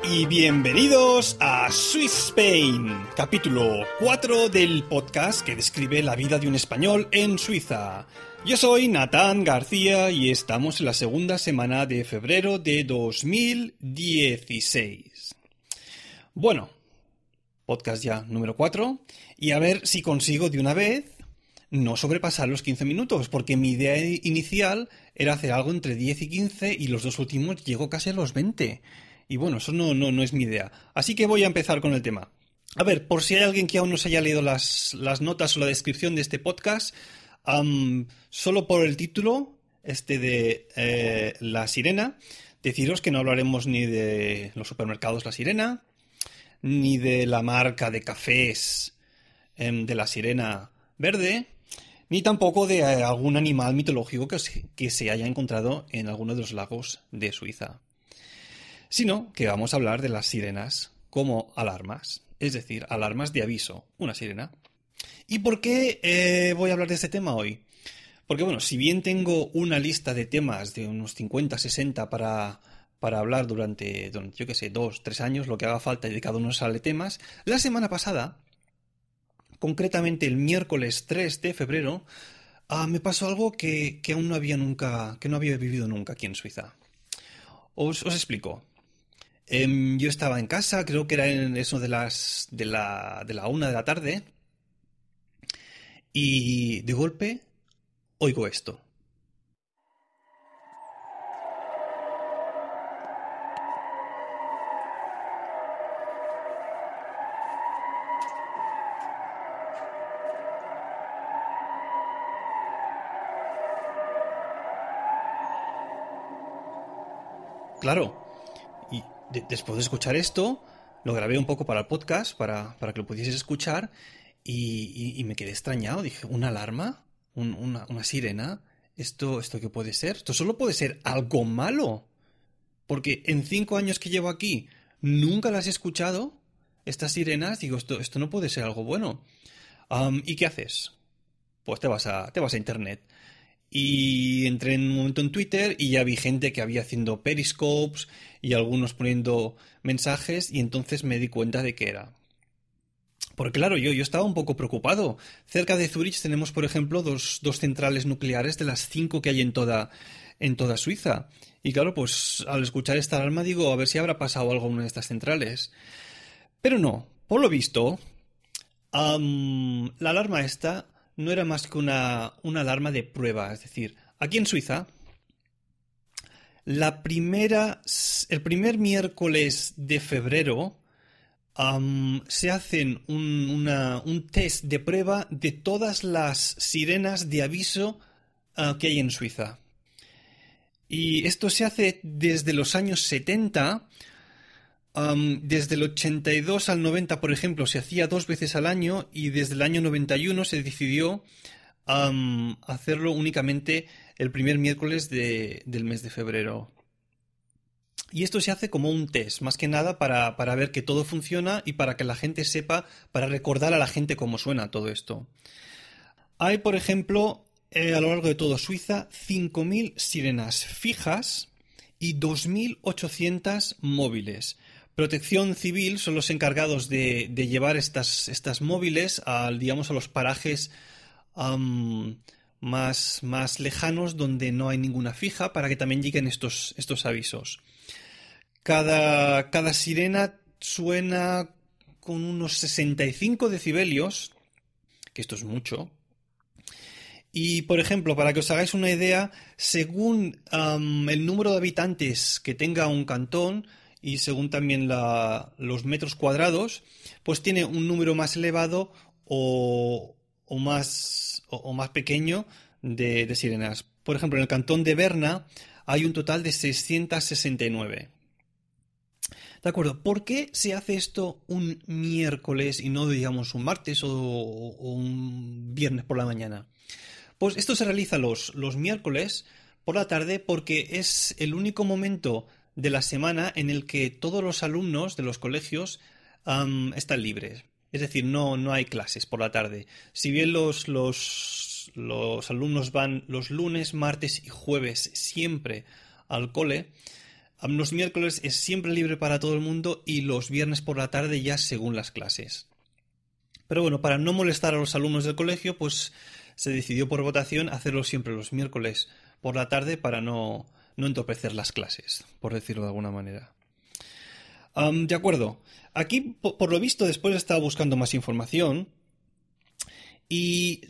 Y bienvenidos a Swiss Spain, capítulo 4 del podcast que describe la vida de un español en Suiza. Yo soy Natán García y estamos en la segunda semana de febrero de 2016. Bueno, podcast ya número 4 y a ver si consigo de una vez no sobrepasar los 15 minutos, porque mi idea inicial era hacer algo entre 10 y 15 y los dos últimos llego casi a los 20. Y bueno, eso no, no, no es mi idea. Así que voy a empezar con el tema. A ver, por si hay alguien que aún no se haya leído las, notas o la descripción de este podcast, solo por el título, este de eh, La Sirena, deciros que no hablaremos ni de los supermercados La Sirena, ni de la marca de cafés em, de La Sirena Verde, ni tampoco de eh, algún animal mitológico que que se haya encontrado en alguno de los lagos de Suiza sino que vamos a hablar de las sirenas como alarmas, es decir, alarmas de aviso, una sirena. ¿Y por qué eh, voy a hablar de este tema hoy? Porque bueno, si bien tengo una lista de temas de unos 50, 60 para, para hablar durante, yo qué sé, dos, tres años, lo que haga falta y de cada uno sale temas, la semana pasada, concretamente el miércoles 3 de febrero, ah, me pasó algo que, aún no había nunca, que no había vivido nunca aquí en Suiza. os explico. Em, yo estaba en casa, creo que era en eso de las de la, de la una de la tarde, y de golpe oigo esto. Claro, después de escuchar esto, lo grabé un poco para el podcast, para, para que lo pudieses escuchar, y, me quedé extrañado. Dije, ¿una alarma? una, sirena? ¿Esto, ¿Esto qué puede ser? Esto solo puede ser algo malo. Porque en cinco años que llevo aquí, nunca las he escuchado. Estas sirenas, digo, esto, esto no puede ser algo bueno. ¿Y qué haces? Pues te vas a, te vas a internet. Y entré en un momento en Twitter y ya vi gente que había haciendo periscopes y algunos poniendo mensajes y entonces me di cuenta de que era. Porque claro, yo, yo estaba un poco preocupado. Cerca de Zurich tenemos, por ejemplo, dos, dos centrales nucleares de las cinco que hay en toda, en toda Suiza. Y claro, pues al escuchar esta alarma digo, a ver si habrá pasado algo en una de estas centrales. Pero no, por lo visto, la alarma esta no era más que una, una alarma de prueba. Es decir, aquí en Suiza, la primera, el primer miércoles de febrero se hacen un, un, test de prueba de todas las sirenas de aviso ah, que hay en Suiza. Y esto se hace desde los años 70 desde el 82 al 90, por ejemplo, se hacía dos veces al año y desde el año 91 se decidió hacerlo únicamente el primer miércoles del mes de febrero. Y esto se hace como un test, más que nada para, ver que todo funciona y para que la gente sepa, para recordar a la gente cómo suena todo esto. Hay, por ejemplo, eh, a lo largo de todo Suiza, 5.000 sirenas fijas y 2.800 móviles. Protección Civil son los encargados de, llevar estas, móviles a, digamos, a los parajes más, más, lejanos donde no hay ninguna fija para que también lleguen estos, avisos. Cada sirena suena con unos 65 decibelios, que esto es mucho, Y, por ejemplo, para que os hagáis una idea, según el número de habitantes que tenga un cantón y según también los metros cuadrados, pues tiene un número más elevado o, más, o, más pequeño de, sirenas. Por ejemplo, en el cantón de Berna hay un total de 669. De acuerdo, ¿por qué se hace esto un miércoles y no, digamos, un martes o, un viernes por la mañana? Pues esto se realiza los, los miércoles por la tarde porque es el único momento de la semana en el que todos los alumnos de los colegios están libres. Es decir, no, no hay clases por la tarde. Si bien los, los, los alumnos van los lunes, martes y jueves siempre al cole, los miércoles es siempre libre para todo el mundo y los viernes por la tarde ya según las clases. Pero bueno, para no molestar a los alumnos del colegio, pues se decidió por votación hacerlo siempre los miércoles por la tarde para no, no entorpecer las clases, por decirlo de alguna manera. de acuerdo. Aquí, por, lo visto, después he estado buscando más información. Y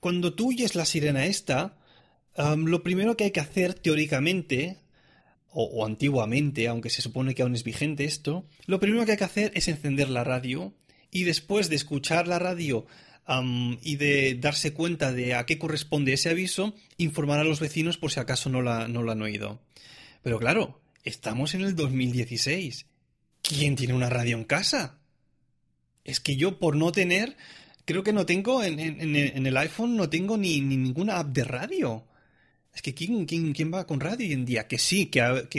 cuando tú oyes la sirena esta, lo primero que hay que hacer teóricamente o, antiguamente, aunque se supone que aún es vigente esto, lo primero que hay que hacer es encender la radio y después de escuchar la radio y de darse cuenta de a qué corresponde ese aviso, informar a los vecinos por si acaso no la, no la han oído. Pero claro, estamos en el 2016. ¿Quién tiene una radio en casa? Es que yo por no tener, creo que no tengo en, en, el iPhone, no tengo ni, ni ninguna app de radio. Es que ¿quién, quién, quién va con radio hoy en día? Que sí, que, que...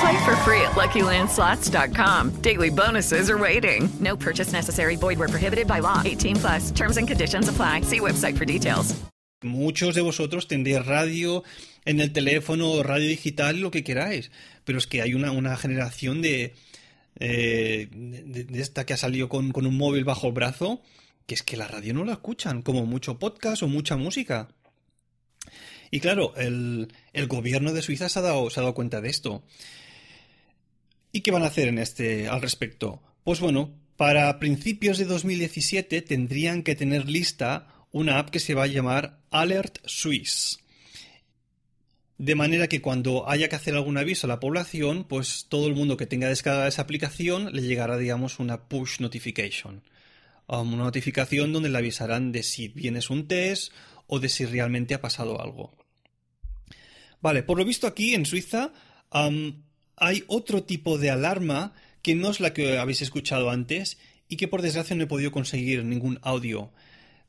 Play for free at LuckyLandSlots.com. Daily bonuses are waiting. No purchase necessary. Void where prohibited by law. 18 plus. Terms and conditions apply. See website for details. Muchos de vosotros tendréis radio en el teléfono, radio digital, lo que queráis. Pero es que hay una, generación de, eh, de, de, esta que ha salido con un móvil bajo el brazo, que es que la radio no la escuchan, como mucho podcast o mucha música. Y claro, el, el gobierno de Suiza se ha, dado, ha dado cuenta de esto. ¿Y qué van a hacer en este al respecto? Pues bueno, para principios de 2017 tendrían que tener lista una app que se va a llamar Alert Swiss. De manera que cuando haya que hacer algún aviso a la población, pues todo el mundo que tenga descargada esa aplicación le llegará, digamos, una push notification. Um, una notificación donde le avisarán de si vienes un test o de si realmente ha pasado algo. Vale, por lo visto aquí en Suiza hay otro tipo de alarma que no es la que habéis escuchado antes y que por desgracia no he podido conseguir ningún audio.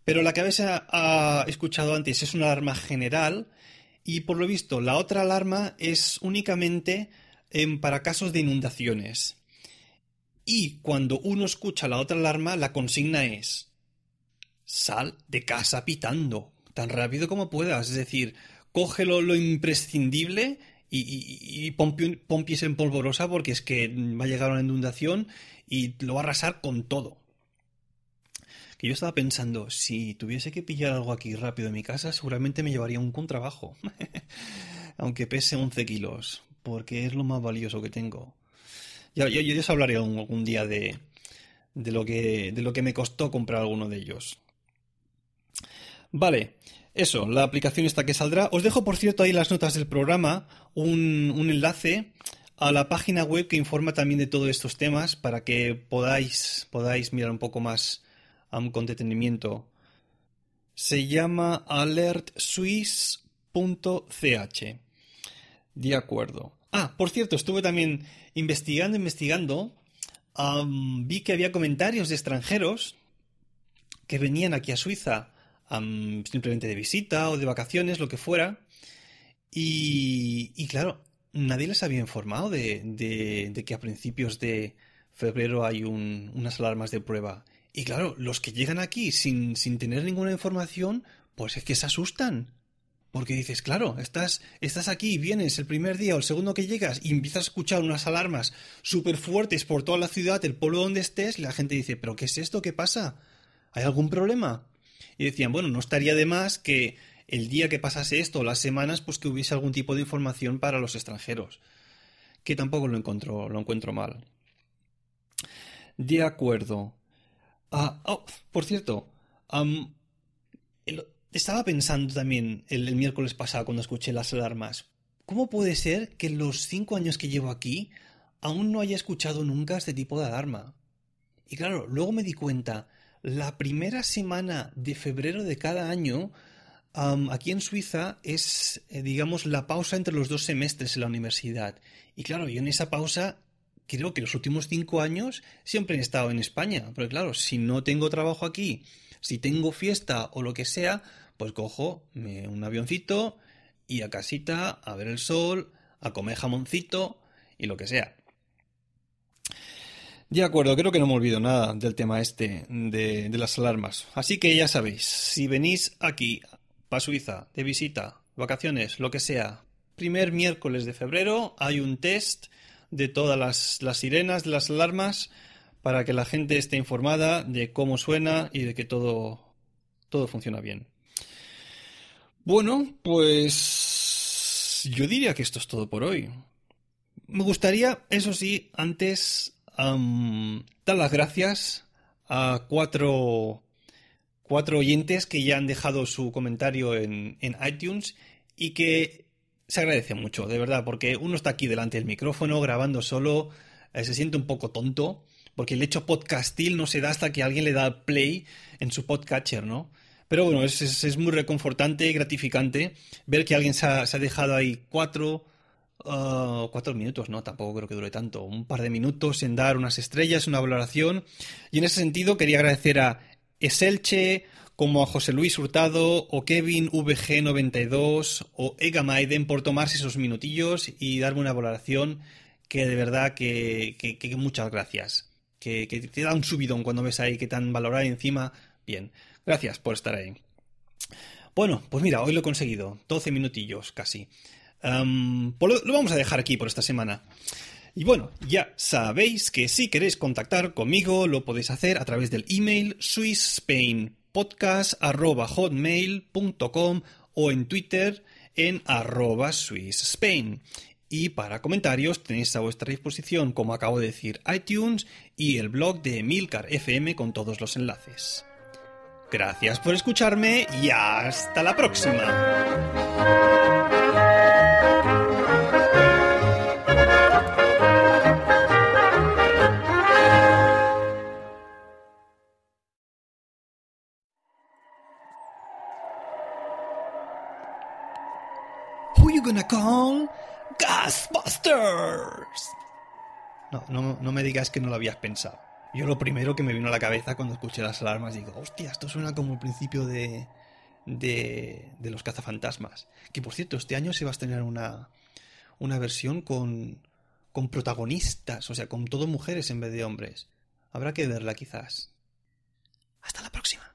Pero la que habéis ah, escuchado antes es una alarma general y por lo visto la otra alarma es únicamente em, para casos de inundaciones. Y cuando uno escucha la otra alarma, la consigna es sal de casa pitando, tan rápido como puedas. Es decir, cógelo lo imprescindible y, y, pompies en polvorosa porque es que va a llegar una inundación y lo va a arrasar con todo. Que yo estaba pensando, si tuviese que pillar algo aquí rápido en mi casa, seguramente me llevaría un contrabajo. Aunque pese 11 kilos, porque es lo más valioso que tengo. Ya, yo, yo os hablaré algún, día de, de, lo que, de lo que me costó comprar alguno de ellos. Vale, eso, la aplicación está que saldrá. Os dejo, por cierto, ahí las notas del programa un, enlace a la página web que informa también de todos estos temas para que podáis, podáis mirar un poco más con detenimiento. Se llama alertswiss.ch. De acuerdo. Ah, por cierto, estuve también investigando, investigando. vi que había comentarios de extranjeros que venían aquí a Suiza simplemente de visita o de vacaciones, lo que fuera. Y, claro, nadie les había informado de, que a principios de febrero hay unas alarmas de prueba. Y claro, los que llegan aquí sin, sin tener ninguna información, pues es que se asustan. Porque dices, claro, estás, estás aquí, vienes el primer día o el segundo que llegas y empiezas a escuchar unas alarmas súper fuertes por toda la ciudad, el pueblo donde estés, y la gente dice, ¿pero qué es esto? ¿Qué pasa? ¿Hay algún problema? Y decían, bueno, no estaría de más que el día que pasase esto, las semanas, pues que hubiese algún tipo de información para los extranjeros. Que tampoco lo encuentro, lo encuentro mal. De acuerdo. Ah, oh, por cierto, estaba pensando también el, miércoles pasado cuando escuché las alarmas. ¿Cómo puede ser que en los cinco años que llevo aquí aún no haya escuchado nunca este tipo de alarma? Y claro, luego me di cuenta, la primera semana de febrero de cada año, aquí en Suiza es, eh, digamos, la pausa entre los dos semestres en la universidad. Y claro, yo en esa pausa creo que los últimos cinco años siempre he estado en España. Pero claro, si no tengo trabajo aquí si tengo fiesta o lo que sea, pues cojo un avioncito y a casita a ver el sol, a comer jamoncito y lo que sea. De acuerdo, creo que no me olvido nada del tema este de, las alarmas. Así que ya sabéis, si venís aquí para Suiza de visita, vacaciones, lo que sea, primer miércoles de febrero hay un test de todas las, sirenas, las alarmas, para que la gente esté informada de cómo suena y de que todo, todo funciona bien. Bueno, pues yo diría que esto es todo por hoy. Me gustaría, eso sí, antes dar las gracias a cuatro, cuatro oyentes que ya han dejado su comentario en, en iTunes y que se agradece mucho, de verdad, porque uno está aquí delante del micrófono grabando solo, eh, se siente un poco tonto porque el hecho podcastil no se da hasta que alguien le da play en su podcatcher, ¿no? Pero bueno, es, muy reconfortante y gratificante ver que alguien se ha, dejado ahí cuatro, uh, cuatro minutos, no, tampoco creo que dure tanto, un par de minutos en dar unas estrellas, una valoración. Y en ese sentido quería agradecer a Eselche, como a José Luis Hurtado o Kevin VG92 o Ega Maiden por tomarse esos minutillos y darme una valoración que de verdad que muchas gracias que, te da un subidón cuando ves ahí que tan valorado encima. Bien, gracias por estar ahí. Bueno, pues mira, hoy lo he conseguido. 12 minutillos casi. Pues lo, vamos a dejar aquí por esta semana. Y bueno, ya sabéis que si queréis contactar conmigo lo podéis hacer a través del email swissspainpodcast.hotmail.com o en Twitter en arroba swissspain. Y para comentarios tenéis a vuestra disposición, como acabo de decir, iTunes y el blog de Milcar FM con todos los enlaces. Gracias por escucharme y hasta la próxima. Ghostbusters. No, no, no me digas que no lo habías pensado. Yo lo primero que me vino a la cabeza cuando escuché las alarmas digo, hostia, esto suena como el principio de, de, de los cazafantasmas. Que por cierto, este año se va a estrenar una, una versión con, con protagonistas, o sea, con todo mujeres en vez de hombres. Habrá que verla quizás. Hasta la próxima.